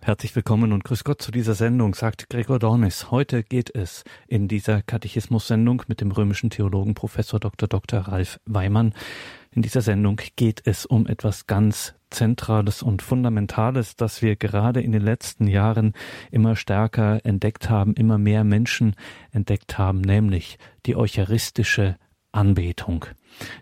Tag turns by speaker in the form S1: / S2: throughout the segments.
S1: Herzlich willkommen und grüß Gott zu dieser Sendung, sagt Gregor Dornis. Heute geht es in dieser Katechismus-Sendung mit dem römischen Theologen Professor Dr. Dr. Ralf Weimann. In dieser Sendung geht es um etwas ganz Zentrales und Fundamentales, das wir gerade in den letzten Jahren immer stärker entdeckt haben, immer mehr Menschen entdeckt haben, nämlich die eucharistische Anbetung.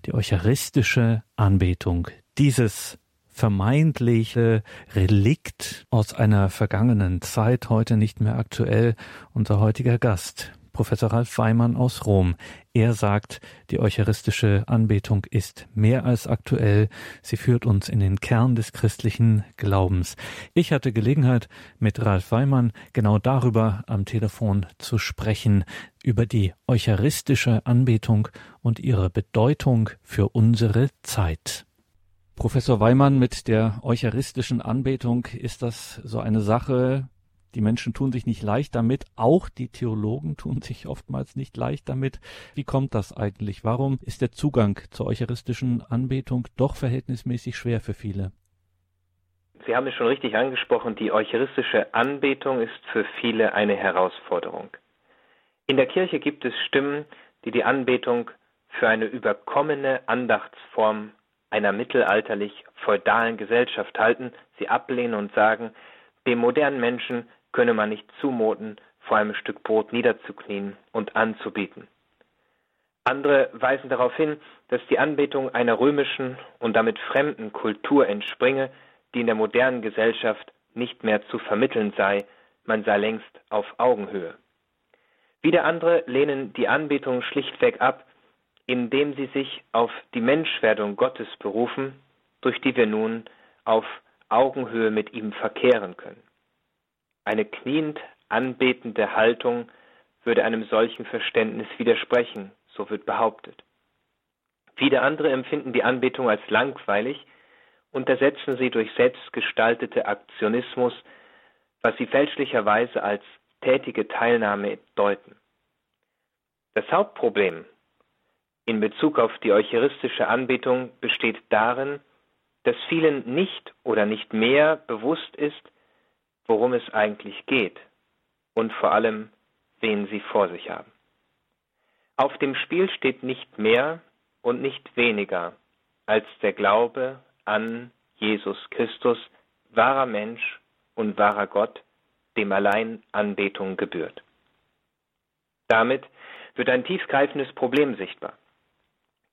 S1: Die eucharistische Anbetung. Dieses vermeintliche Relikt aus einer vergangenen Zeit, heute nicht mehr aktuell, unser heutiger Gast, Professor Ralf Weimann aus Rom. Er sagt, die eucharistische Anbetung ist mehr als aktuell. Sie führt uns in den Kern des christlichen Glaubens. Ich hatte Gelegenheit, mit Ralf Weimann genau darüber am Telefon zu sprechen, über die eucharistische Anbetung und ihre Bedeutung für unsere Zeit. Professor Weimann, mit der eucharistischen Anbetung ist das so eine Sache, die Menschen tun sich nicht leicht damit, auch die Theologen tun sich oftmals nicht leicht damit. Wie kommt das eigentlich? Warum ist der Zugang zur eucharistischen Anbetung doch verhältnismäßig schwer für viele?
S2: Sie haben es schon richtig angesprochen, die eucharistische Anbetung ist für viele eine Herausforderung. In der Kirche gibt es Stimmen, die die Anbetung für eine überkommene Andachtsform einer mittelalterlich feudalen Gesellschaft halten, sie ablehnen und sagen, dem modernen Menschen könne man nicht zumuten, vor einem Stück Brot niederzuknien und anzubieten. Andere weisen darauf hin, dass die Anbetung einer römischen und damit fremden Kultur entspringe, die in der modernen Gesellschaft nicht mehr zu vermitteln sei, man sei längst auf Augenhöhe. Wieder andere lehnen die Anbetung schlichtweg ab, indem sie sich auf die Menschwerdung Gottes berufen, durch die wir nun auf Augenhöhe mit ihm verkehren können. Eine kniend anbetende Haltung würde einem solchen Verständnis widersprechen, so wird behauptet. Viele andere empfinden die Anbetung als langweilig und ersetzen sie durch selbstgestaltete Aktionismus, was sie fälschlicherweise als tätige Teilnahme deuten. Das Hauptproblem in Bezug auf die eucharistische Anbetung besteht darin, dass vielen nicht oder nicht mehr bewusst ist, worum es eigentlich geht und vor allem, wen sie vor sich haben. Auf dem Spiel steht nicht mehr und nicht weniger als der Glaube an Jesus Christus, wahrer Mensch und wahrer Gott, dem allein Anbetung gebührt. Damit wird ein tiefgreifendes Problem sichtbar.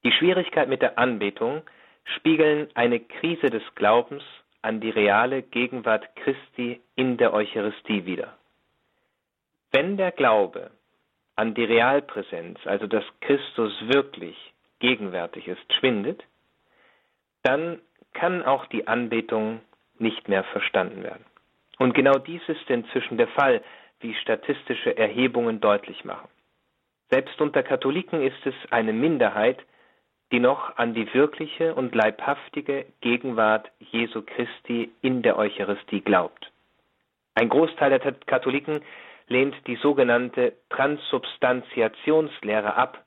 S2: Die Schwierigkeit mit der Anbetung spiegeln eine Krise des Glaubens an die reale Gegenwart Christi in der Eucharistie wider. Wenn der Glaube an die Realpräsenz, also dass Christus wirklich gegenwärtig ist, schwindet, dann kann auch die Anbetung nicht mehr verstanden werden. Und genau dies ist inzwischen der Fall, wie statistische Erhebungen deutlich machen. Selbst unter Katholiken ist es eine Minderheit, die noch an die wirkliche und leibhaftige Gegenwart Jesu Christi in der Eucharistie glaubt. Ein Großteil der Katholiken lehnt die sogenannte Transubstantiationslehre ab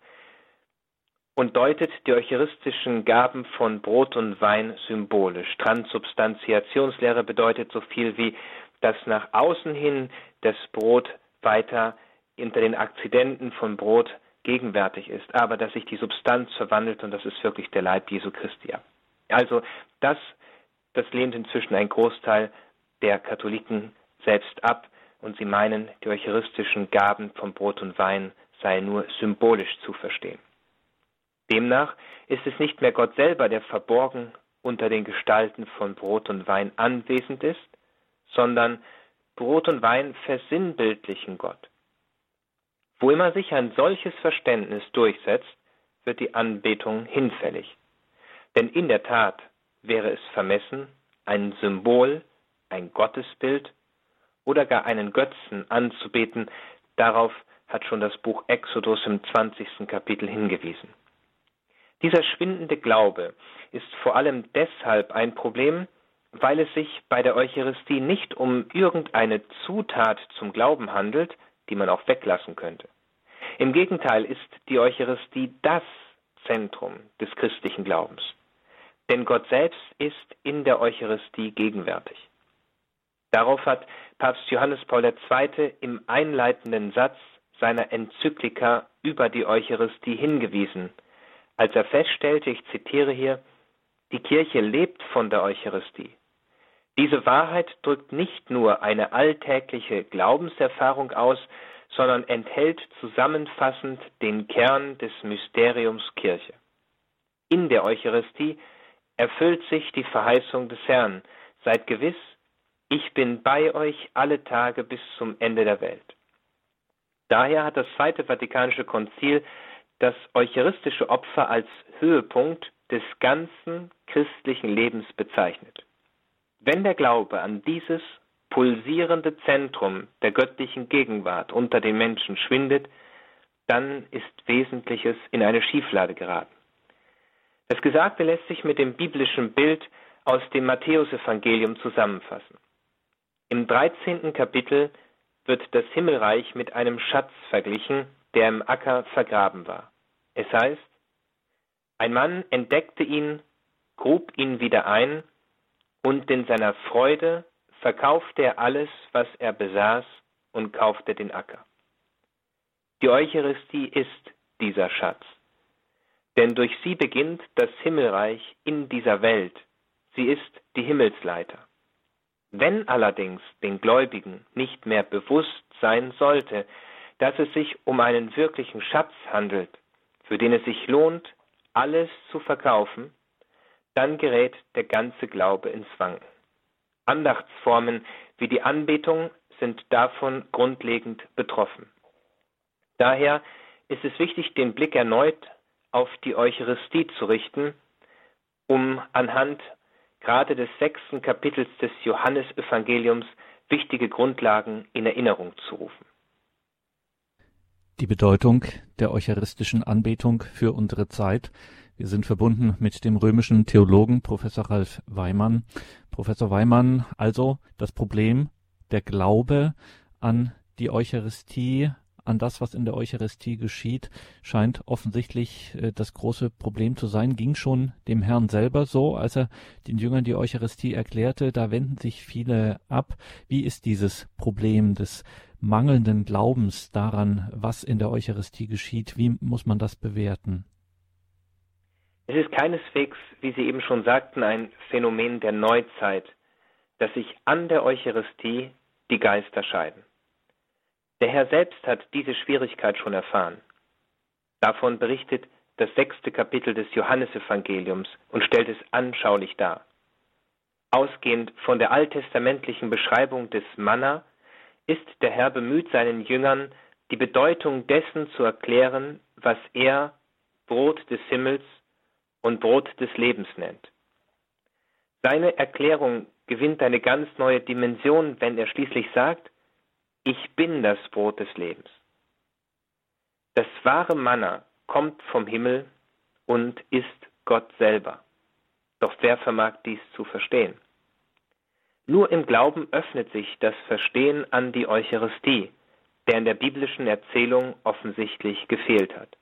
S2: und deutet die eucharistischen Gaben von Brot und Wein symbolisch. Transubstantiationslehre bedeutet so viel wie, dass nach außen hin das Brot weiter hinter den Akzidenten von Brot gegenwärtig ist, aber dass sich die Substanz verwandelt und das ist wirklich der Leib Jesu Christi. Also das, das lehnt inzwischen ein Großteil der Katholiken selbst ab und sie meinen, die eucharistischen Gaben von Brot und Wein seien nur symbolisch zu verstehen. Demnach ist es nicht mehr Gott selber, der verborgen unter den Gestalten von Brot und Wein anwesend ist, sondern Brot und Wein versinnbildlichen Gott. Wo immer sich ein solches Verständnis durchsetzt, wird die Anbetung hinfällig. Denn in der Tat wäre es vermessen, ein Symbol, ein Gottesbild oder gar einen Götzen anzubeten, darauf hat schon das Buch Exodus im 20. Kapitel hingewiesen. Dieser schwindende Glaube ist vor allem deshalb ein Problem, weil es sich bei der Eucharistie nicht um irgendeine Zutat zum Glauben handelt, die man auch weglassen könnte. Im Gegenteil ist die Eucharistie das Zentrum des christlichen Glaubens. Denn Gott selbst ist in der Eucharistie gegenwärtig. Darauf hat Papst Johannes Paul II. im einleitenden Satz seiner Enzyklika über die Eucharistie hingewiesen, als er feststellte, ich zitiere hier, die Kirche lebt von der Eucharistie. Diese Wahrheit drückt nicht nur eine alltägliche Glaubenserfahrung aus, sondern enthält zusammenfassend den Kern des Mysteriums Kirche. In der Eucharistie erfüllt sich die Verheißung des Herrn, seid gewiss, ich bin bei euch alle Tage bis zum Ende der Welt. Daher hat das Zweite Vatikanische Konzil das eucharistische Opfer als Höhepunkt des ganzen christlichen Lebens bezeichnet. Wenn der Glaube an dieses pulsierende Zentrum der göttlichen Gegenwart unter den Menschen schwindet, dann ist Wesentliches in eine Schieflage geraten. Das Gesagte lässt sich mit dem biblischen Bild aus dem Matthäusevangelium zusammenfassen. Im 13. Kapitel wird das Himmelreich mit einem Schatz verglichen, der im Acker vergraben war. Es heißt, ein Mann entdeckte ihn, grub ihn wieder ein, und in seiner Freude verkaufte er alles, was er besaß, und kaufte den Acker. Die Eucharistie ist dieser Schatz, denn durch sie beginnt das Himmelreich in dieser Welt, sie ist die Himmelsleiter. Wenn allerdings den Gläubigen nicht mehr bewusst sein sollte, dass es sich um einen wirklichen Schatz handelt, für den es sich lohnt, alles zu verkaufen, dann gerät der ganze Glaube ins Wanken. Andachtsformen wie die Anbetung sind davon grundlegend betroffen. Daher ist es wichtig, den Blick erneut auf die Eucharistie zu richten, um anhand gerade des sechsten Kapitels des Johannesevangeliums wichtige Grundlagen in Erinnerung zu rufen.
S1: Die Bedeutung der eucharistischen Anbetung für unsere Zeit. Wir sind verbunden mit dem römischen Theologen Professor Ralf Weimann. Professor Weimann, also das Problem der Glaube an die Eucharistie an das, was in der Eucharistie geschieht, scheint offensichtlich äh, das große Problem zu sein. Ging schon dem Herrn selber so, als er den Jüngern die Eucharistie erklärte. Da wenden sich viele ab. Wie ist dieses Problem des mangelnden Glaubens daran, was in der Eucharistie geschieht? Wie muss man das bewerten?
S2: Es ist keineswegs, wie Sie eben schon sagten, ein Phänomen der Neuzeit, dass sich an der Eucharistie die Geister scheiden. Der Herr selbst hat diese Schwierigkeit schon erfahren. Davon berichtet das sechste Kapitel des Johannesevangeliums und stellt es anschaulich dar. Ausgehend von der alttestamentlichen Beschreibung des Manna ist der Herr bemüht, seinen Jüngern die Bedeutung dessen zu erklären, was er Brot des Himmels und Brot des Lebens nennt. Seine Erklärung gewinnt eine ganz neue Dimension, wenn er schließlich sagt, ich bin das Brot des Lebens. Das wahre Manna kommt vom Himmel und ist Gott selber. Doch wer vermag dies zu verstehen? Nur im Glauben öffnet sich das Verstehen an die Eucharistie, der in der biblischen Erzählung offensichtlich gefehlt hat.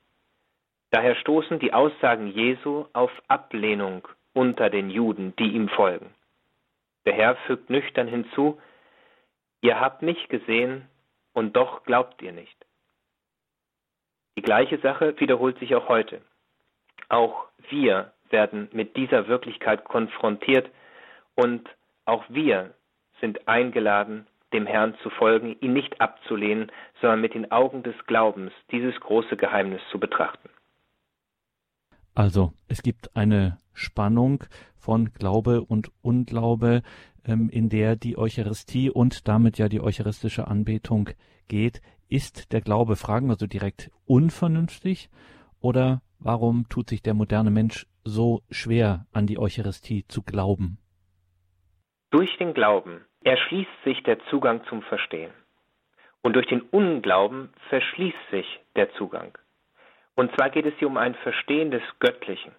S2: Daher stoßen die Aussagen Jesu auf Ablehnung unter den Juden, die ihm folgen. Der Herr fügt nüchtern hinzu, Ihr habt mich gesehen und doch glaubt ihr nicht. Die gleiche Sache wiederholt sich auch heute. Auch wir werden mit dieser Wirklichkeit konfrontiert und auch wir sind eingeladen, dem Herrn zu folgen, ihn nicht abzulehnen, sondern mit den Augen des Glaubens dieses große Geheimnis zu betrachten.
S1: Also, es gibt eine Spannung von Glaube und Unglaube, ähm, in der die Eucharistie und damit ja die eucharistische Anbetung geht. Ist der Glaube, fragen wir so direkt, unvernünftig oder warum tut sich der moderne Mensch so schwer an die Eucharistie zu glauben?
S2: Durch den Glauben erschließt sich der Zugang zum Verstehen. Und durch den Unglauben verschließt sich der Zugang. Und zwar geht es hier um ein Verstehen des Göttlichen.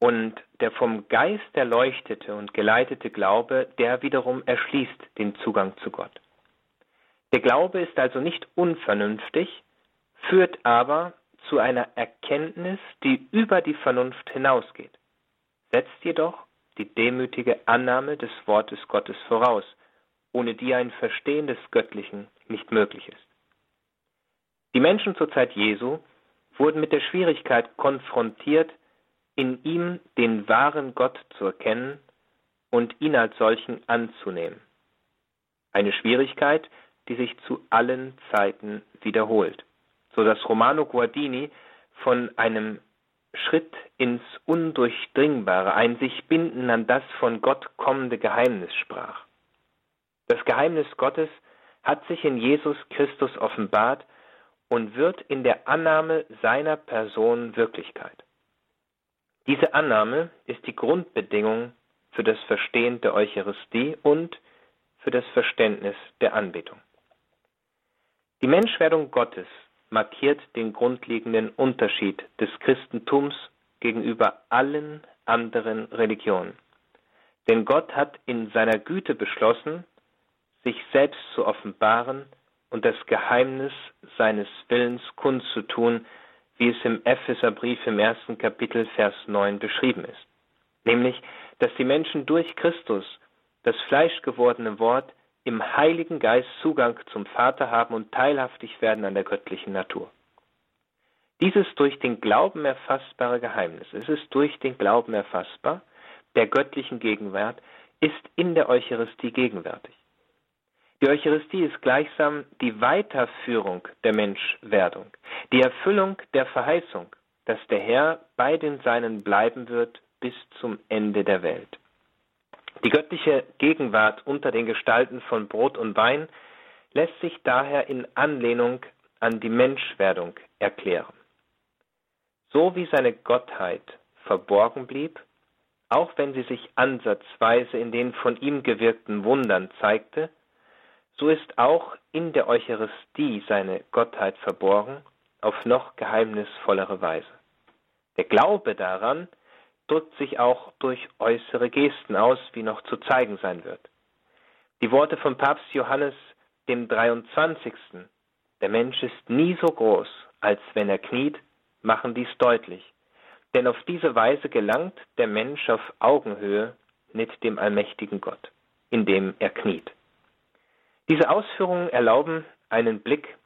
S2: Und der vom Geist erleuchtete und geleitete Glaube, der wiederum erschließt den Zugang zu Gott. Der Glaube ist also nicht unvernünftig, führt aber zu einer Erkenntnis, die über die Vernunft hinausgeht, setzt jedoch die demütige Annahme des Wortes Gottes voraus ohne die ein Verstehen des Göttlichen nicht möglich ist. Die Menschen zur Zeit Jesu wurden mit der Schwierigkeit konfrontiert, in ihm den wahren Gott zu erkennen und ihn als solchen anzunehmen. Eine Schwierigkeit, die sich zu allen Zeiten wiederholt, so dass Romano Guardini von einem Schritt ins Undurchdringbare, ein sich binden an das von Gott kommende Geheimnis sprach. Das Geheimnis Gottes hat sich in Jesus Christus offenbart und wird in der Annahme seiner Person Wirklichkeit. Diese Annahme ist die Grundbedingung für das Verstehen der Eucharistie und für das Verständnis der Anbetung. Die Menschwerdung Gottes markiert den grundlegenden Unterschied des Christentums gegenüber allen anderen Religionen. Denn Gott hat in seiner Güte beschlossen, sich selbst zu offenbaren und das Geheimnis seines Willens kundzutun, wie es im Epheserbrief im ersten Kapitel Vers 9 beschrieben ist. Nämlich, dass die Menschen durch Christus, das fleischgewordene Wort, im Heiligen Geist Zugang zum Vater haben und teilhaftig werden an der göttlichen Natur. Dieses durch den Glauben erfassbare Geheimnis, es ist durch den Glauben erfassbar, der göttlichen Gegenwart, ist in der Eucharistie gegenwärtig. Die Eucharistie ist gleichsam die Weiterführung der Menschwerdung, die Erfüllung der Verheißung, dass der Herr bei den Seinen bleiben wird bis zum Ende der Welt. Die göttliche Gegenwart unter den Gestalten von Brot und Wein lässt sich daher in Anlehnung an die Menschwerdung erklären. So wie seine Gottheit verborgen blieb, auch wenn sie sich ansatzweise in den von ihm gewirkten Wundern zeigte, so ist auch in der Eucharistie seine Gottheit verborgen auf noch geheimnisvollere Weise. Der Glaube daran drückt sich auch durch äußere Gesten aus, wie noch zu zeigen sein wird. Die Worte von Papst Johannes dem 23. Der Mensch ist nie so groß, als wenn er kniet, machen dies deutlich. Denn auf diese Weise gelangt der Mensch auf Augenhöhe mit dem allmächtigen Gott, indem er kniet. Diese Ausführungen erlauben, einen Blick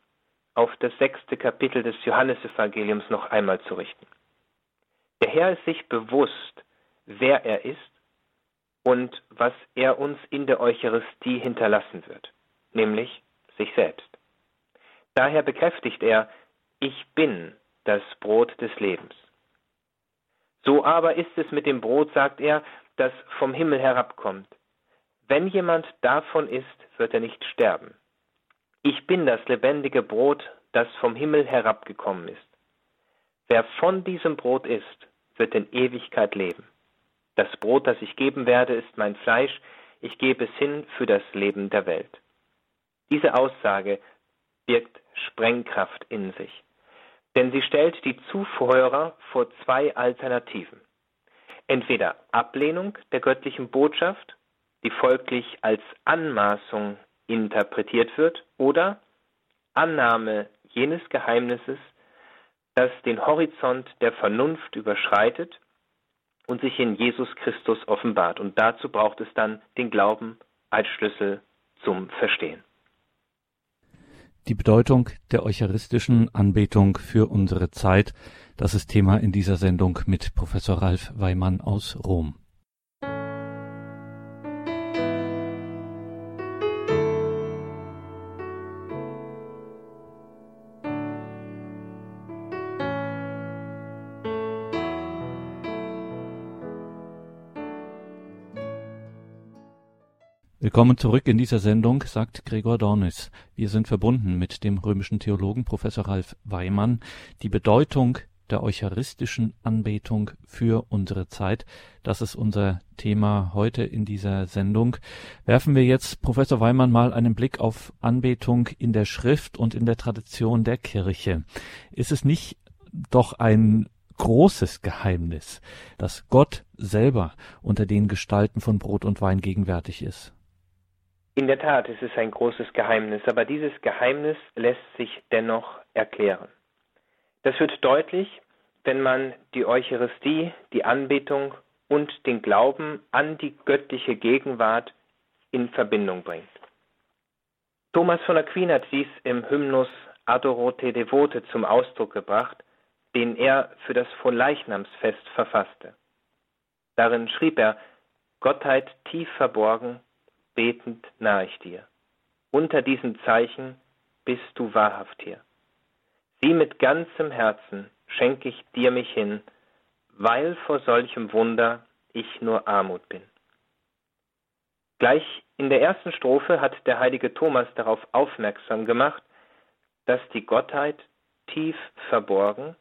S2: auf das sechste Kapitel des Johannesevangeliums noch einmal zu richten. Der Herr ist sich bewusst, wer er ist und was er uns in der Eucharistie hinterlassen wird, nämlich sich selbst. Daher bekräftigt er, ich bin das Brot des Lebens. So aber ist es mit dem Brot, sagt er, das vom Himmel herabkommt. Wenn jemand davon isst, wird er nicht sterben. Ich bin das lebendige Brot, das vom Himmel herabgekommen ist. Wer von diesem Brot isst, wird in Ewigkeit leben. Das Brot, das ich geben werde, ist mein Fleisch, ich gebe es hin für das Leben der Welt. Diese Aussage birgt Sprengkraft in sich, denn sie stellt die Zuhörer vor zwei Alternativen. Entweder Ablehnung der göttlichen Botschaft die folglich als Anmaßung interpretiert wird, oder Annahme jenes Geheimnisses, das den Horizont der Vernunft überschreitet und sich in Jesus Christus offenbart. Und dazu braucht es dann den Glauben als Schlüssel zum Verstehen.
S1: Die Bedeutung der eucharistischen Anbetung für unsere Zeit, das ist Thema in dieser Sendung mit Professor Ralf Weimann aus Rom. Willkommen zurück in dieser Sendung, sagt Gregor Dornis. Wir sind verbunden mit dem römischen Theologen Professor Ralf Weimann. Die Bedeutung der eucharistischen Anbetung für unsere Zeit, das ist unser Thema heute in dieser Sendung. Werfen wir jetzt, Professor Weimann, mal einen Blick auf Anbetung in der Schrift und in der Tradition der Kirche. Ist es nicht doch ein großes Geheimnis, dass Gott selber unter den Gestalten von Brot und Wein gegenwärtig ist?
S2: In der Tat, es ist ein großes Geheimnis, aber dieses Geheimnis lässt sich dennoch erklären. Das wird deutlich, wenn man die Eucharistie, die Anbetung und den Glauben an die göttliche Gegenwart in Verbindung bringt. Thomas von Aquin hat dies im Hymnus Adorote Devote zum Ausdruck gebracht, den er für das Fronleichnamsfest verfasste. Darin schrieb er, Gottheit tief verborgen, betend nahe ich dir. Unter diesen Zeichen bist du wahrhaft hier. Sieh mit ganzem Herzen schenke ich dir mich hin, weil vor solchem Wunder ich nur Armut bin. Gleich in der ersten Strophe hat der heilige Thomas darauf aufmerksam gemacht, dass die Gottheit tief verborgen,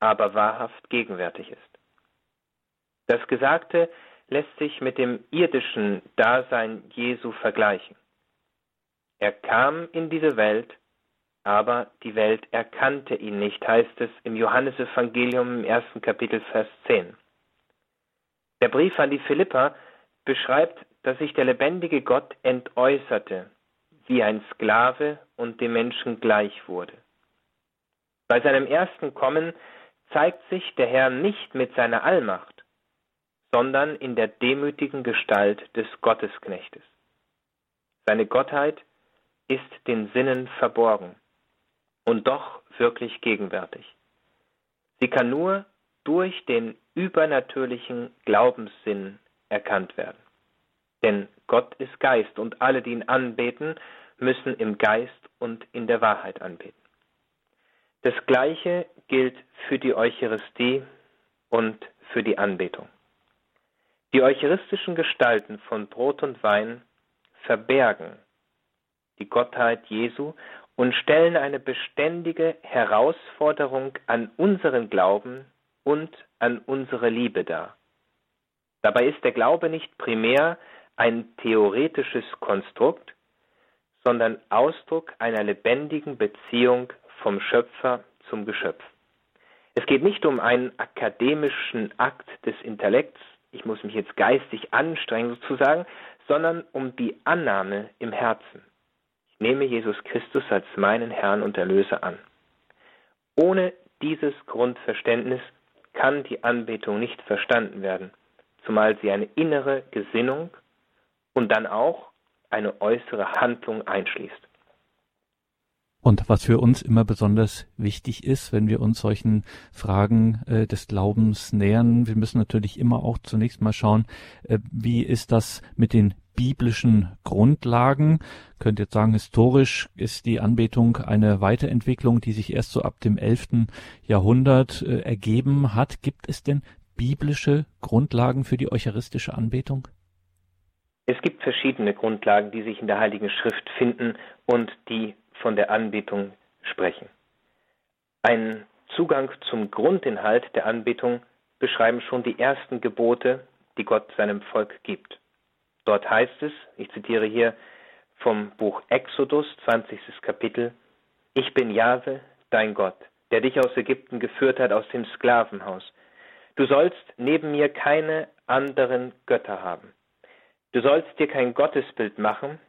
S2: aber wahrhaft gegenwärtig ist. Das Gesagte lässt sich mit dem irdischen Dasein Jesu vergleichen. Er kam in diese Welt, aber die Welt erkannte ihn nicht, heißt es im Johannesevangelium im ersten Kapitel Vers 10. Der Brief an die Philippa beschreibt, dass sich der lebendige Gott entäußerte, wie ein Sklave und dem Menschen gleich wurde. Bei seinem ersten Kommen zeigt sich der Herr nicht mit seiner Allmacht, sondern in der demütigen Gestalt des Gottesknechtes. Seine Gottheit ist den Sinnen verborgen und doch wirklich gegenwärtig. Sie kann nur durch den übernatürlichen Glaubenssinn erkannt werden. Denn Gott ist Geist und alle, die ihn anbeten, müssen im Geist und in der Wahrheit anbeten. Das Gleiche gilt für die Eucharistie und für die Anbetung. Die eucharistischen Gestalten von Brot und Wein verbergen die Gottheit Jesu und stellen eine beständige Herausforderung an unseren Glauben und an unsere Liebe dar. Dabei ist der Glaube nicht primär ein theoretisches Konstrukt, sondern Ausdruck einer lebendigen Beziehung vom Schöpfer zum Geschöpf. Es geht nicht um einen akademischen Akt des Intellekts, ich muss mich jetzt geistig anstrengen sozusagen, sondern um die Annahme im Herzen. Ich nehme Jesus Christus als meinen Herrn und Erlöser an. Ohne dieses Grundverständnis kann die Anbetung nicht verstanden werden, zumal sie eine innere Gesinnung und dann auch eine äußere Handlung einschließt.
S1: Und was für uns immer besonders wichtig ist, wenn wir uns solchen Fragen äh, des Glaubens nähern, wir müssen natürlich immer auch zunächst mal schauen, äh, wie ist das mit den biblischen Grundlagen. Könnt jetzt sagen, historisch ist die Anbetung eine Weiterentwicklung, die sich erst so ab dem 11. Jahrhundert äh, ergeben hat. Gibt es denn biblische Grundlagen für die eucharistische Anbetung?
S2: Es gibt verschiedene Grundlagen, die sich in der Heiligen Schrift finden und die von der Anbetung sprechen. Ein Zugang zum Grundinhalt der Anbetung beschreiben schon die ersten Gebote, die Gott seinem Volk gibt. Dort heißt es, ich zitiere hier vom Buch Exodus, 20. Kapitel, Ich bin Jahwe, dein Gott, der dich aus Ägypten geführt hat, aus dem Sklavenhaus. Du sollst neben mir keine anderen Götter haben. Du sollst dir kein Gottesbild machen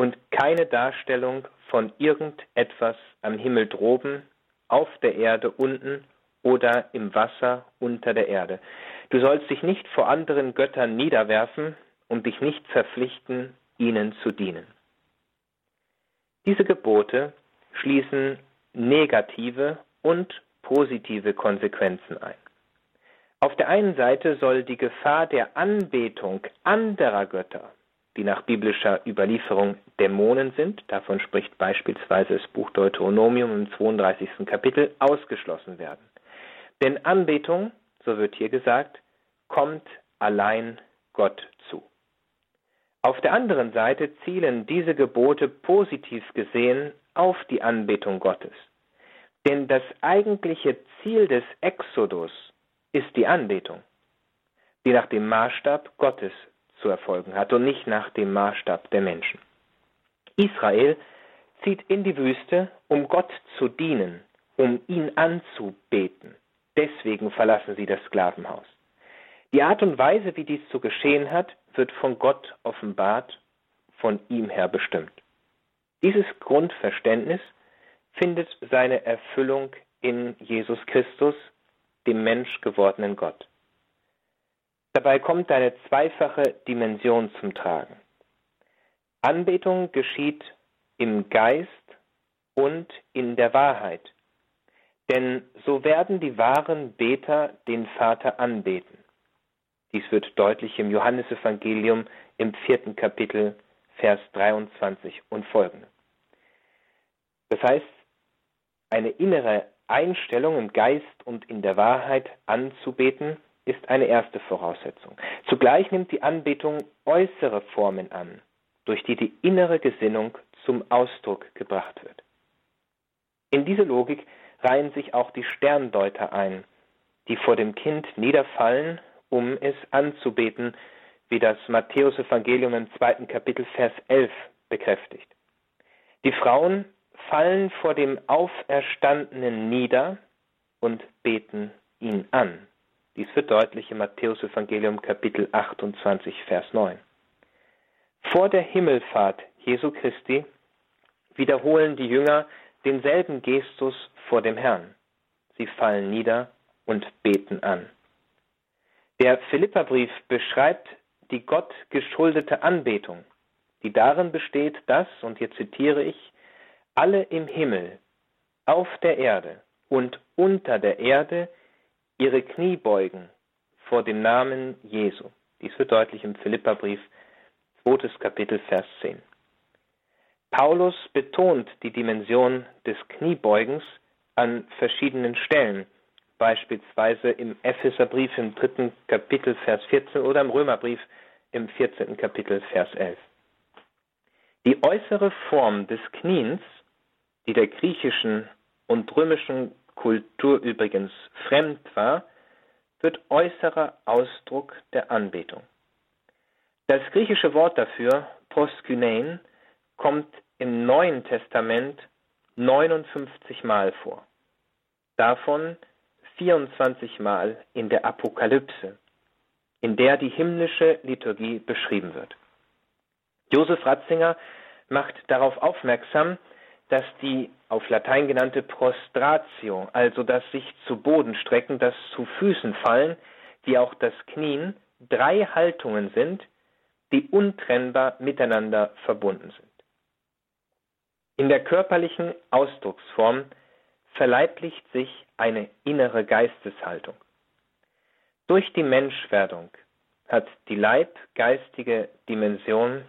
S2: und keine Darstellung von irgendetwas am Himmel droben, auf der Erde unten oder im Wasser unter der Erde. Du sollst dich nicht vor anderen Göttern niederwerfen und dich nicht verpflichten, ihnen zu dienen. Diese Gebote schließen negative und positive Konsequenzen ein. Auf der einen Seite soll die Gefahr der Anbetung anderer Götter, die nach biblischer Überlieferung Dämonen sind, davon spricht beispielsweise das Buch Deuteronomium im 32. Kapitel, ausgeschlossen werden. Denn Anbetung, so wird hier gesagt, kommt allein Gott zu. Auf der anderen Seite zielen diese Gebote positiv gesehen auf die Anbetung Gottes. Denn das eigentliche Ziel des Exodus ist die Anbetung, die nach dem Maßstab Gottes zu erfolgen hat und nicht nach dem Maßstab der Menschen. Israel zieht in die Wüste, um Gott zu dienen, um ihn anzubeten. Deswegen verlassen sie das Sklavenhaus. Die Art und Weise, wie dies zu geschehen hat, wird von Gott offenbart, von ihm her bestimmt. Dieses Grundverständnis findet seine Erfüllung in Jesus Christus, dem Mensch gewordenen Gott. Dabei kommt eine zweifache Dimension zum Tragen. Anbetung geschieht im Geist und in der Wahrheit. Denn so werden die wahren Beter den Vater anbeten. Dies wird deutlich im Johannesevangelium im vierten Kapitel, Vers 23 und folgende. Das heißt, eine innere Einstellung im Geist und in der Wahrheit anzubeten, ist eine erste Voraussetzung. Zugleich nimmt die Anbetung äußere Formen an, durch die die innere Gesinnung zum Ausdruck gebracht wird. In diese Logik reihen sich auch die Sterndeuter ein, die vor dem Kind niederfallen, um es anzubeten, wie das Matthäusevangelium im zweiten Kapitel Vers 11 bekräftigt. Die Frauen fallen vor dem Auferstandenen nieder und beten ihn an. Dies wird deutlich im Matthäusevangelium Kapitel 28 Vers 9. Vor der Himmelfahrt Jesu Christi wiederholen die Jünger denselben Gestus vor dem Herrn. Sie fallen nieder und beten an. Der Philipperbrief beschreibt die Gott geschuldete Anbetung, die darin besteht, dass, und hier zitiere ich, alle im Himmel, auf der Erde und unter der Erde ihre Knie beugen vor dem Namen Jesu. Dies wird deutlich im Philipperbrief, zweites Kapitel, Vers 10. Paulus betont die Dimension des Kniebeugens an verschiedenen Stellen, beispielsweise im Epheserbrief im dritten Kapitel Vers 14 oder im Römerbrief im 14. Kapitel Vers 11. Die äußere Form des Kniens, die der griechischen und römischen Kultur übrigens fremd war, wird äußerer Ausdruck der Anbetung. Das griechische Wort dafür, proskynein, kommt im Neuen Testament 59 Mal vor. Davon 24 Mal in der Apokalypse, in der die himmlische Liturgie beschrieben wird. Josef Ratzinger macht darauf aufmerksam, dass die auf Latein genannte Prostratio, also das sich zu Boden strecken, das zu Füßen fallen, wie auch das Knien, drei Haltungen sind, die untrennbar miteinander verbunden sind. In der körperlichen Ausdrucksform verleiblicht sich eine innere Geisteshaltung. Durch die Menschwerdung hat die leibgeistige Dimension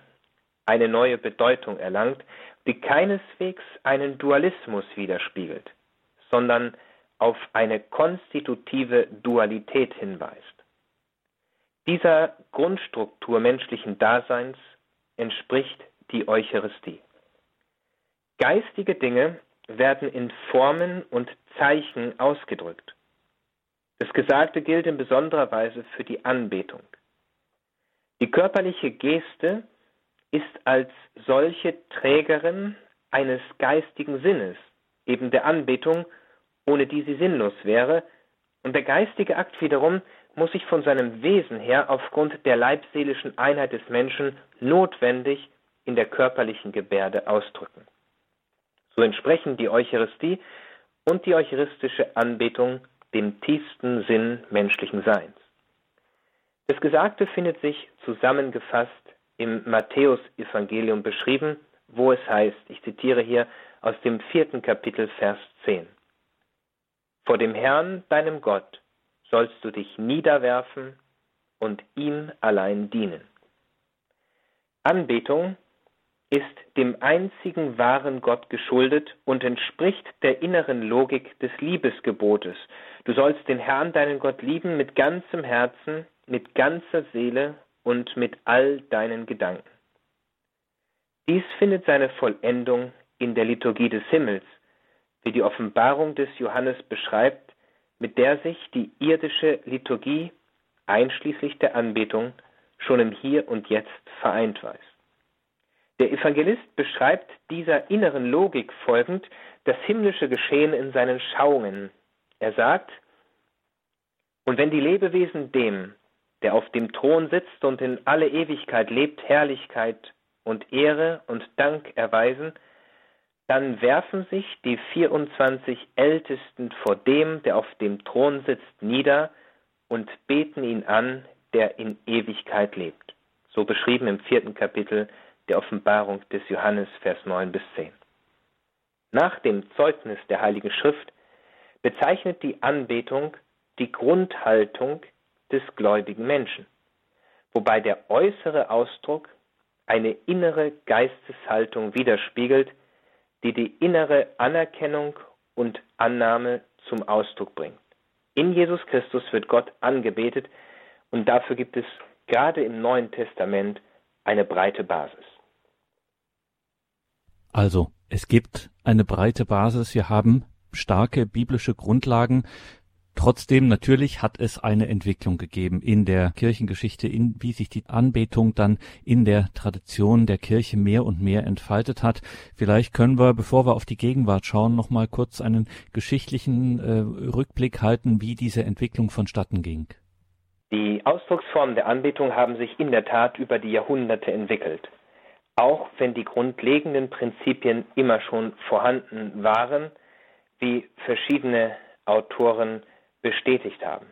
S2: eine neue Bedeutung erlangt, die keineswegs einen Dualismus widerspiegelt, sondern auf eine konstitutive Dualität hinweist. Dieser Grundstruktur menschlichen Daseins entspricht die Eucharistie. Geistige Dinge werden in Formen und Zeichen ausgedrückt. Das Gesagte gilt in besonderer Weise für die Anbetung. Die körperliche Geste ist als solche Trägerin eines geistigen Sinnes, eben der Anbetung, ohne die sie sinnlos wäre, und der geistige Akt wiederum muss sich von seinem Wesen her aufgrund der leibseelischen Einheit des Menschen notwendig in der körperlichen Gebärde ausdrücken. So entsprechen die Eucharistie und die eucharistische Anbetung dem tiefsten Sinn menschlichen Seins. Das Gesagte findet sich zusammengefasst im Matthäus-Evangelium beschrieben, wo es heißt, ich zitiere hier aus dem vierten Kapitel, Vers 10. Vor dem Herrn, deinem Gott, sollst du dich niederwerfen und ihm allein dienen. Anbetung ist dem einzigen wahren Gott geschuldet und entspricht der inneren Logik des Liebesgebotes. Du sollst den Herrn, deinen Gott, lieben mit ganzem Herzen, mit ganzer Seele und mit all deinen Gedanken. Dies findet seine Vollendung in der Liturgie des Himmels, wie die Offenbarung des Johannes beschreibt, mit der sich die irdische Liturgie einschließlich der Anbetung schon im Hier und Jetzt vereint weiß. Der Evangelist beschreibt dieser inneren Logik folgend das himmlische Geschehen in seinen Schauungen. Er sagt, und wenn die Lebewesen dem, der auf dem Thron sitzt und in alle Ewigkeit lebt, Herrlichkeit und Ehre und Dank erweisen, dann werfen sich die 24 Ältesten vor dem, der auf dem Thron sitzt, nieder und beten ihn an, der in Ewigkeit lebt. So beschrieben im vierten Kapitel der Offenbarung des Johannes, Vers 9 bis 10. Nach dem Zeugnis der Heiligen Schrift bezeichnet die Anbetung die Grundhaltung des gläubigen Menschen, wobei der äußere Ausdruck eine innere Geisteshaltung widerspiegelt, die die innere Anerkennung und Annahme zum Ausdruck bringt. In Jesus Christus wird Gott angebetet und dafür gibt es gerade im Neuen Testament eine breite Basis.
S1: Also, es gibt eine breite Basis. Wir haben starke biblische Grundlagen. Trotzdem natürlich hat es eine Entwicklung gegeben in der Kirchengeschichte, in wie sich die Anbetung dann in der Tradition der Kirche mehr und mehr entfaltet hat. Vielleicht können wir, bevor wir auf die Gegenwart schauen, noch mal kurz einen geschichtlichen äh, Rückblick halten, wie diese Entwicklung vonstatten ging.
S2: Die Ausdrucksformen der Anbetung haben sich in der Tat über die Jahrhunderte entwickelt. Auch wenn die grundlegenden Prinzipien immer schon vorhanden waren, wie verschiedene Autoren bestätigt haben.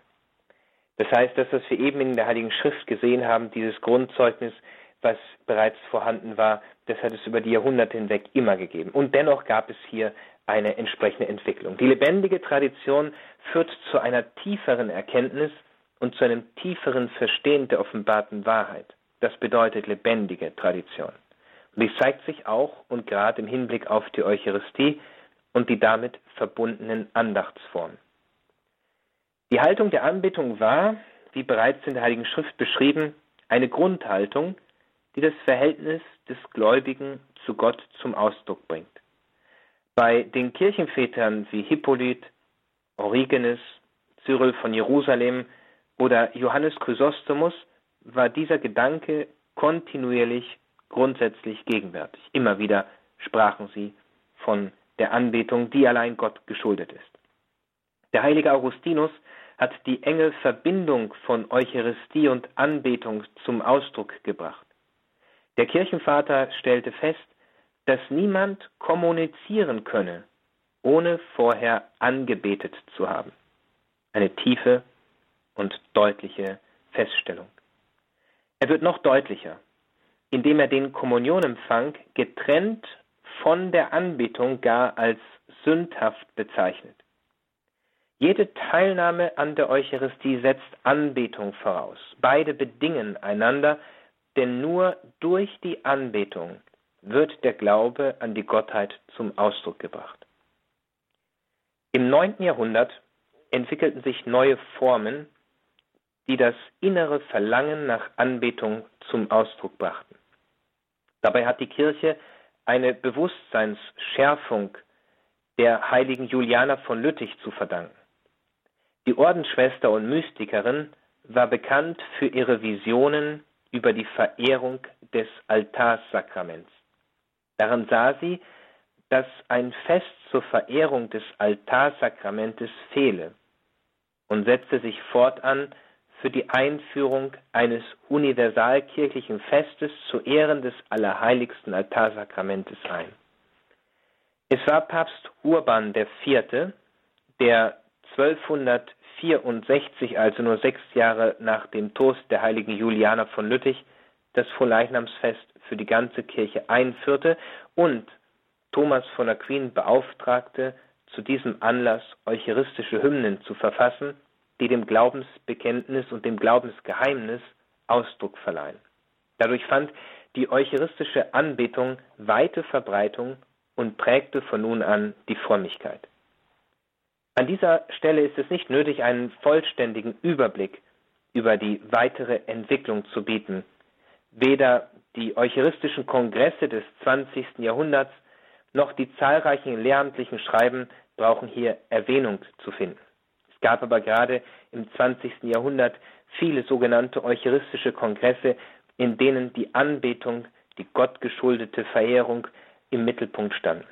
S2: Das heißt, das, was wir eben in der Heiligen Schrift gesehen haben, dieses Grundzeugnis, was bereits vorhanden war, das hat es über die Jahrhunderte hinweg immer gegeben. Und dennoch gab es hier eine entsprechende Entwicklung. Die lebendige Tradition führt zu einer tieferen Erkenntnis und zu einem tieferen Verstehen der offenbarten Wahrheit. Das bedeutet lebendige Tradition. Und dies zeigt sich auch und gerade im Hinblick auf die Eucharistie und die damit verbundenen Andachtsformen. Die Haltung der Anbetung war, wie bereits in der Heiligen Schrift beschrieben, eine Grundhaltung, die das Verhältnis des Gläubigen zu Gott zum Ausdruck bringt. Bei den Kirchenvätern wie Hippolyt, Origenes, Cyril von Jerusalem oder Johannes Chrysostomus war dieser Gedanke kontinuierlich grundsätzlich gegenwärtig. Immer wieder sprachen sie von der Anbetung, die allein Gott geschuldet ist. Der heilige Augustinus hat die enge Verbindung von Eucharistie und Anbetung zum Ausdruck gebracht. Der Kirchenvater stellte fest, dass niemand kommunizieren könne, ohne vorher angebetet zu haben. Eine tiefe und deutliche Feststellung. Er wird noch deutlicher, indem er den Kommunionempfang getrennt von der Anbetung gar als sündhaft bezeichnet. Jede Teilnahme an der Eucharistie setzt Anbetung voraus. Beide bedingen einander, denn nur durch die Anbetung wird der Glaube an die Gottheit zum Ausdruck gebracht. Im neunten Jahrhundert entwickelten sich neue Formen die das innere Verlangen nach Anbetung zum Ausdruck brachten. Dabei hat die Kirche eine Bewusstseinsschärfung der heiligen Juliana von Lüttich zu verdanken. Die Ordensschwester und Mystikerin war bekannt für ihre Visionen über die Verehrung des Altarsakraments. Darin sah sie, dass ein Fest zur Verehrung des Altarsakramentes fehle und setzte sich fortan für die Einführung eines universalkirchlichen Festes zu Ehren des Allerheiligsten Altarsakramentes ein. Es war Papst Urban IV., der 1264, also nur sechs Jahre nach dem Tod der heiligen Juliana von Lüttich, das Vorleichnamsfest für die ganze Kirche einführte und Thomas von Aquin beauftragte, zu diesem Anlass eucharistische Hymnen zu verfassen die dem Glaubensbekenntnis und dem Glaubensgeheimnis Ausdruck verleihen. Dadurch fand die eucharistische Anbetung weite Verbreitung und prägte von nun an die Frömmigkeit. An dieser Stelle ist es nicht nötig, einen vollständigen Überblick über die weitere Entwicklung zu bieten. Weder die eucharistischen Kongresse des 20. Jahrhunderts noch die zahlreichen lehramtlichen Schreiben brauchen hier Erwähnung zu finden. Es gab aber gerade im 20. Jahrhundert viele sogenannte eucharistische Kongresse, in denen die Anbetung, die gottgeschuldete Verehrung im Mittelpunkt stand.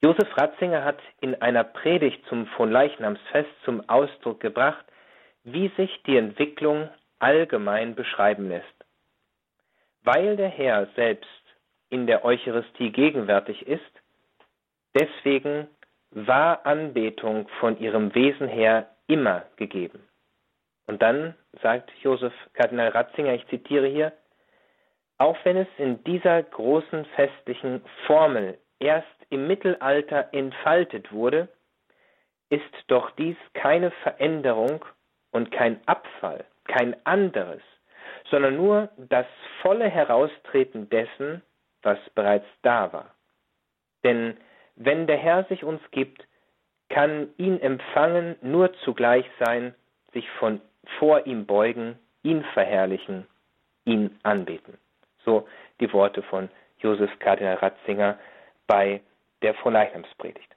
S2: Josef Ratzinger hat in einer Predigt zum Fronleichnamsfest zum Ausdruck gebracht, wie sich die Entwicklung allgemein beschreiben lässt. Weil der Herr selbst in der Eucharistie gegenwärtig ist, deswegen war Anbetung von ihrem Wesen her immer gegeben. Und dann sagt Josef Kardinal Ratzinger, ich zitiere hier, Auch wenn es in dieser großen festlichen Formel erst im Mittelalter entfaltet wurde, ist doch dies keine Veränderung und kein Abfall, kein anderes, sondern nur das volle Heraustreten dessen, was bereits da war. Denn wenn der Herr sich uns gibt, kann ihn empfangen nur zugleich sein, sich von vor ihm beugen, ihn verherrlichen, ihn anbeten. So die Worte von Josef Kardinal Ratzinger bei der Vorleichnamspredigt.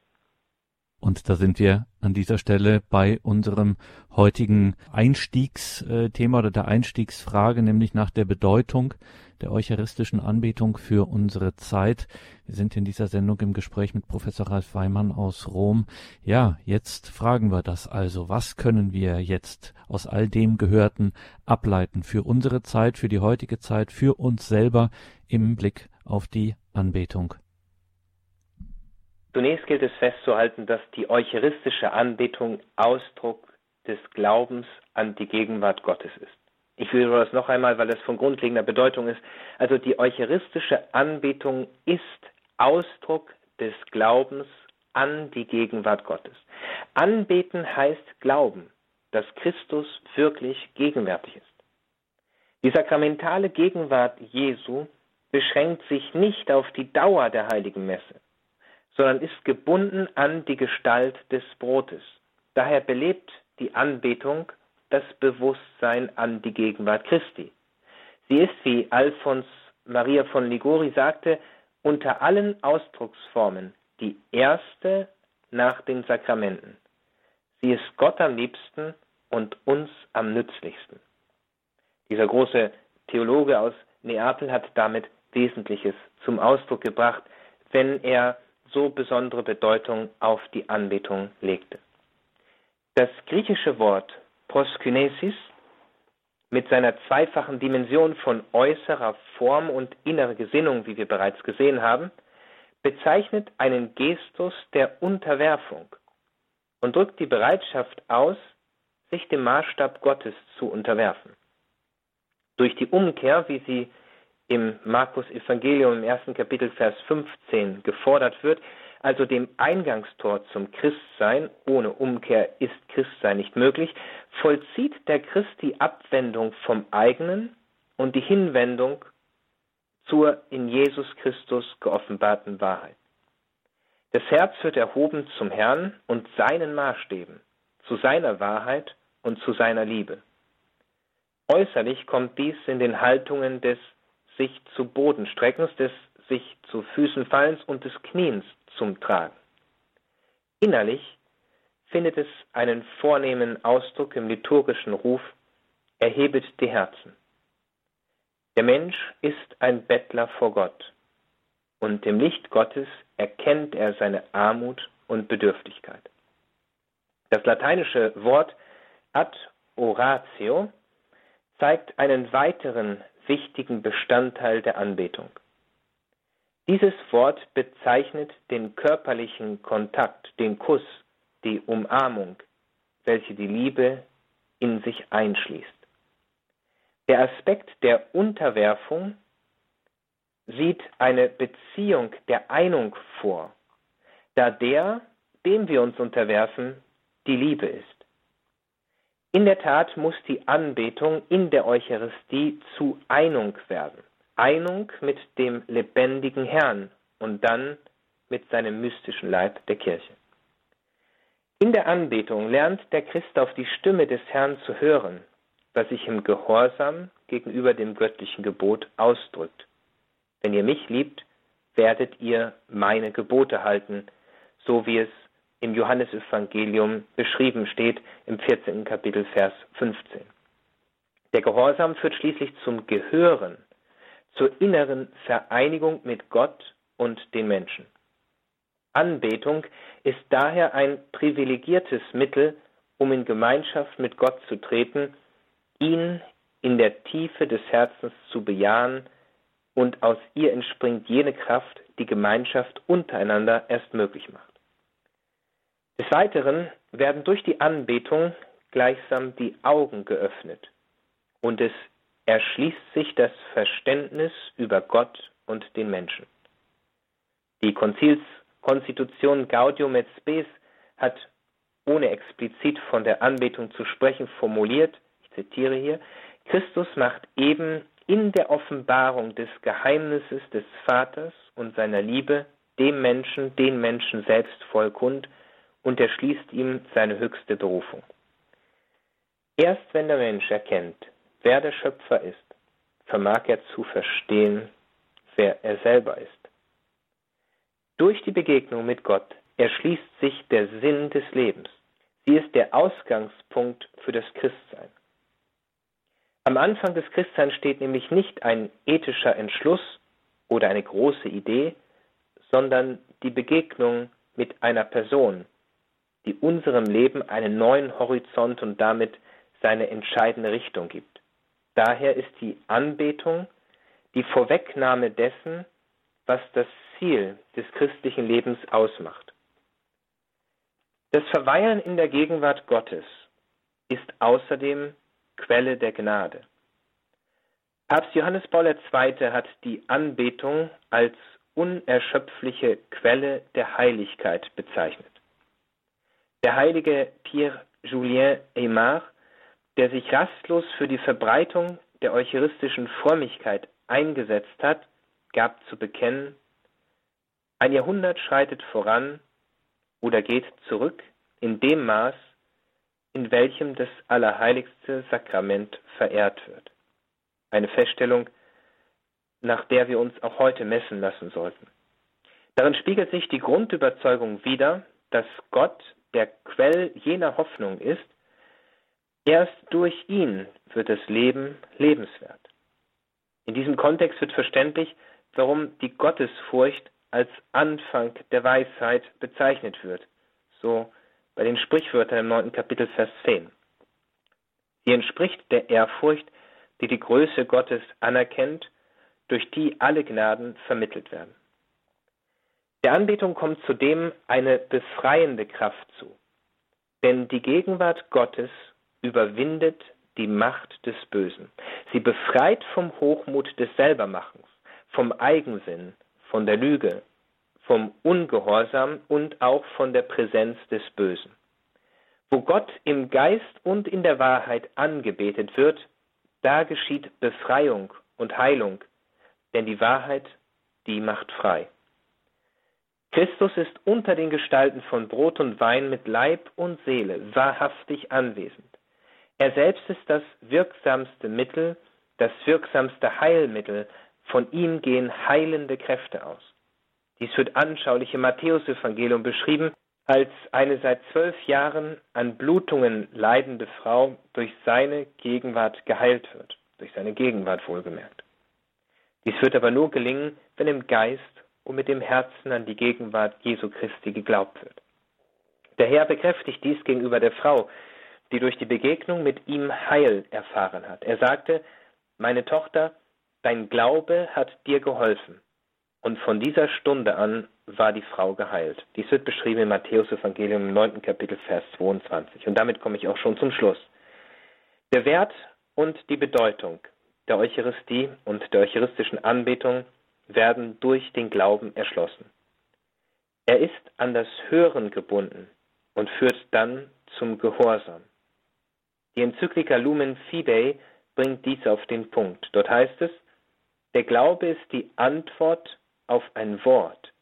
S1: Und da sind wir an dieser Stelle bei unserem heutigen Einstiegsthema oder der Einstiegsfrage, nämlich nach der Bedeutung der eucharistischen Anbetung für unsere Zeit. Wir sind in dieser Sendung im Gespräch mit Professor Ralf Weimann aus Rom. Ja, jetzt fragen wir das also. Was können wir jetzt aus all dem Gehörten ableiten für unsere Zeit, für die heutige Zeit, für uns selber im Blick auf die Anbetung?
S2: Zunächst gilt es festzuhalten, dass die eucharistische Anbetung Ausdruck des Glaubens an die Gegenwart Gottes ist. Ich wiederhole das noch einmal, weil das von grundlegender Bedeutung ist. Also die eucharistische Anbetung ist Ausdruck des Glaubens an die Gegenwart Gottes. Anbeten heißt Glauben, dass Christus wirklich gegenwärtig ist. Die sakramentale Gegenwart Jesu beschränkt sich nicht auf die Dauer der heiligen Messe sondern ist gebunden an die Gestalt des Brotes. Daher belebt die Anbetung das Bewusstsein an die Gegenwart Christi. Sie ist, wie Alfons Maria von Ligori sagte, unter allen Ausdrucksformen die erste nach den Sakramenten. Sie ist Gott am liebsten und uns am nützlichsten. Dieser große Theologe aus Neapel hat damit Wesentliches zum Ausdruck gebracht, wenn er so besondere Bedeutung auf die Anbetung legte. Das griechische Wort proskynesis mit seiner zweifachen Dimension von äußerer Form und innerer Gesinnung, wie wir bereits gesehen haben, bezeichnet einen Gestus der Unterwerfung und drückt die Bereitschaft aus, sich dem Maßstab Gottes zu unterwerfen. Durch die Umkehr, wie sie im Markus Evangelium im ersten Kapitel Vers 15 gefordert wird, also dem Eingangstor zum Christsein, ohne Umkehr ist Christsein nicht möglich, vollzieht der Christ die Abwendung vom eigenen und die Hinwendung zur in Jesus Christus geoffenbarten Wahrheit. Das Herz wird erhoben zum Herrn und seinen Maßstäben, zu seiner Wahrheit und zu seiner Liebe. Äußerlich kommt dies in den Haltungen des sich zu Boden streckens, des sich zu Füßen fallens und des Kniens zum Tragen. Innerlich findet es einen vornehmen Ausdruck im liturgischen Ruf Erhebet die Herzen. Der Mensch ist ein Bettler vor Gott, und im Licht Gottes erkennt er seine Armut und Bedürftigkeit. Das lateinische Wort ad oratio zeigt einen weiteren wichtigen Bestandteil der Anbetung. Dieses Wort bezeichnet den körperlichen Kontakt, den Kuss, die Umarmung, welche die Liebe in sich einschließt. Der Aspekt der Unterwerfung sieht eine Beziehung der Einung vor, da der, dem wir uns unterwerfen, die Liebe ist. In der Tat muss die Anbetung in der Eucharistie zu Einung werden. Einung mit dem lebendigen Herrn und dann mit seinem mystischen Leib der Kirche. In der Anbetung lernt der Christ auf die Stimme des Herrn zu hören, was sich im Gehorsam gegenüber dem göttlichen Gebot ausdrückt. Wenn ihr mich liebt, werdet ihr meine Gebote halten, so wie es im Johannesevangelium beschrieben steht im 14. Kapitel Vers 15. Der Gehorsam führt schließlich zum Gehören, zur inneren Vereinigung mit Gott und den Menschen. Anbetung ist daher ein privilegiertes Mittel, um in Gemeinschaft mit Gott zu treten, ihn in der Tiefe des Herzens zu bejahen, und aus ihr entspringt jene Kraft, die Gemeinschaft untereinander erst möglich macht. Des Weiteren werden durch die Anbetung gleichsam die Augen geöffnet und es erschließt sich das Verständnis über Gott und den Menschen. Die Konzilskonstitution Gaudium et Spes hat, ohne explizit von der Anbetung zu sprechen, formuliert, ich zitiere hier, Christus macht eben in der Offenbarung des Geheimnisses des Vaters und seiner Liebe dem Menschen, den Menschen selbst vollkund und erschließt ihm seine höchste Berufung. Erst wenn der Mensch erkennt, wer der Schöpfer ist, vermag er zu verstehen, wer er selber ist. Durch die Begegnung mit Gott erschließt sich der Sinn des Lebens. Sie ist der Ausgangspunkt für das Christsein. Am Anfang des Christseins steht nämlich nicht ein ethischer Entschluss oder eine große Idee, sondern die Begegnung mit einer Person, die unserem Leben einen neuen Horizont und damit seine entscheidende Richtung gibt. Daher ist die Anbetung die Vorwegnahme dessen, was das Ziel des christlichen Lebens ausmacht. Das Verweilen in der Gegenwart Gottes ist außerdem Quelle der Gnade. Papst Johannes Paul II. hat die Anbetung als unerschöpfliche Quelle der Heiligkeit bezeichnet. Der heilige Pierre Julien Aymar, der sich rastlos für die Verbreitung der eucharistischen Frömmigkeit eingesetzt hat, gab zu bekennen, ein Jahrhundert schreitet voran oder geht zurück in dem Maß, in welchem das allerheiligste Sakrament verehrt wird. Eine Feststellung, nach der wir uns auch heute messen lassen sollten. Darin spiegelt sich die Grundüberzeugung wider, dass Gott der Quell jener Hoffnung ist, erst durch ihn wird das Leben lebenswert. In diesem Kontext wird verständlich, warum die Gottesfurcht als Anfang der Weisheit bezeichnet wird, so bei den Sprichwörtern im neunten Kapitel Vers 10. Sie entspricht der Ehrfurcht, die die Größe Gottes anerkennt, durch die alle Gnaden vermittelt werden. Der Anbetung kommt zudem eine befreiende Kraft zu, denn die Gegenwart Gottes überwindet die Macht des Bösen. Sie befreit vom Hochmut des Selbermachens, vom Eigensinn, von der Lüge, vom Ungehorsam und auch von der Präsenz des Bösen. Wo Gott im Geist und in der Wahrheit angebetet wird, da geschieht Befreiung und Heilung, denn die Wahrheit, die macht frei. Christus ist unter den Gestalten von Brot und Wein mit Leib und Seele wahrhaftig anwesend. Er selbst ist das wirksamste Mittel, das wirksamste Heilmittel, von ihm gehen heilende Kräfte aus. Dies wird anschaulich im Matthäusevangelium beschrieben, als eine seit zwölf Jahren an Blutungen leidende Frau durch seine Gegenwart geheilt wird, durch seine Gegenwart wohlgemerkt. Dies wird aber nur gelingen, wenn im Geist und mit dem Herzen an die Gegenwart Jesu Christi geglaubt wird. Der Herr bekräftigt dies gegenüber der Frau, die durch die Begegnung mit ihm Heil erfahren hat. Er sagte, meine Tochter, dein Glaube hat dir geholfen. Und von dieser Stunde an war die Frau geheilt. Dies wird beschrieben im Matthäus Evangelium im 9. Kapitel Vers 22. Und damit komme ich auch schon zum Schluss. Der Wert und die Bedeutung der Eucharistie und der eucharistischen Anbetung werden durch den Glauben erschlossen. Er ist an das Hören gebunden und führt dann zum Gehorsam. Die Enzyklika Lumen Fidei bringt dies auf den Punkt. Dort heißt es, der Glaube ist die Antwort auf ein Wort,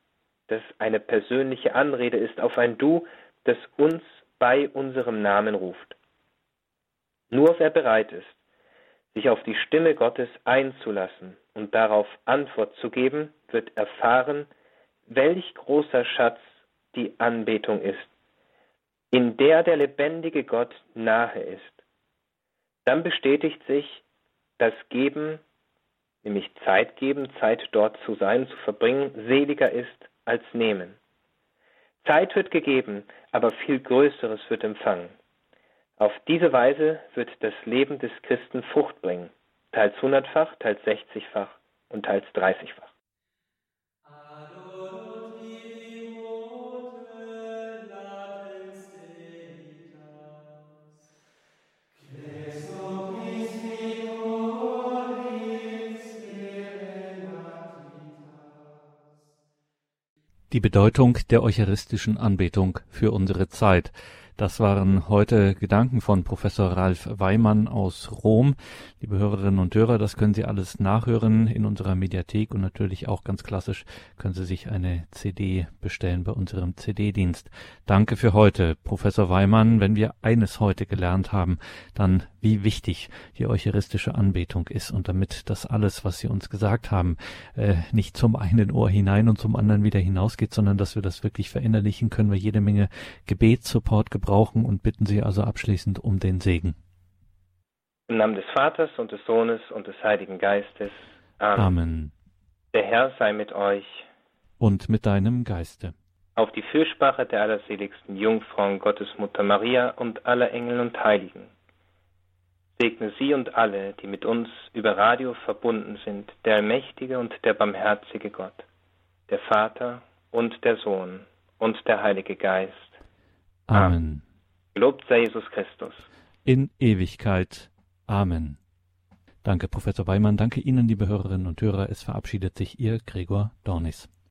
S2: das eine persönliche Anrede ist, auf ein Du, das uns bei unserem Namen ruft. Nur wer bereit ist, sich auf die Stimme Gottes einzulassen und darauf Antwort zu geben, wird erfahren, welch großer Schatz die Anbetung ist, in der der lebendige Gott nahe ist. Dann bestätigt sich das Geben, nämlich Zeit geben, Zeit dort zu sein, zu verbringen, seliger ist als nehmen. Zeit wird gegeben, aber viel Größeres wird empfangen. Auf diese Weise wird das Leben des Christen Frucht bringen, teils hundertfach, teils sechzigfach und teils dreißigfach.
S1: Die Bedeutung der eucharistischen Anbetung für unsere Zeit. Das waren heute Gedanken von Professor Ralf Weimann aus Rom. Liebe Hörerinnen und Hörer, das können Sie alles nachhören in unserer Mediathek und natürlich auch ganz klassisch können Sie sich eine CD bestellen bei unserem CD-Dienst. Danke für heute, Professor Weimann. Wenn wir eines heute gelernt haben, dann wie wichtig die eucharistische Anbetung ist und damit das alles, was Sie uns gesagt haben, äh, nicht zum einen Ohr hinein und zum anderen wieder hinausgeht, sondern dass wir das wirklich verinnerlichen, können wir jede Menge Gebetssupport gebrauchen und bitten Sie also abschließend um den Segen.
S2: Im Namen des Vaters und des Sohnes und des Heiligen Geistes.
S1: Amen. Amen.
S2: Der Herr sei mit euch.
S1: Und mit deinem Geiste.
S2: Auf die Fürsprache der allerseligsten Jungfrau Gottesmutter Maria und aller Engel und Heiligen segne Sie und alle, die mit uns über Radio verbunden sind, der allmächtige und der barmherzige Gott, der Vater und der Sohn und der Heilige Geist.
S1: Amen.
S2: Gelobt sei Jesus Christus.
S1: In Ewigkeit. Amen. Danke, Professor Weimann. Danke Ihnen, liebe Hörerinnen und Hörer. Es verabschiedet sich Ihr Gregor Dornis.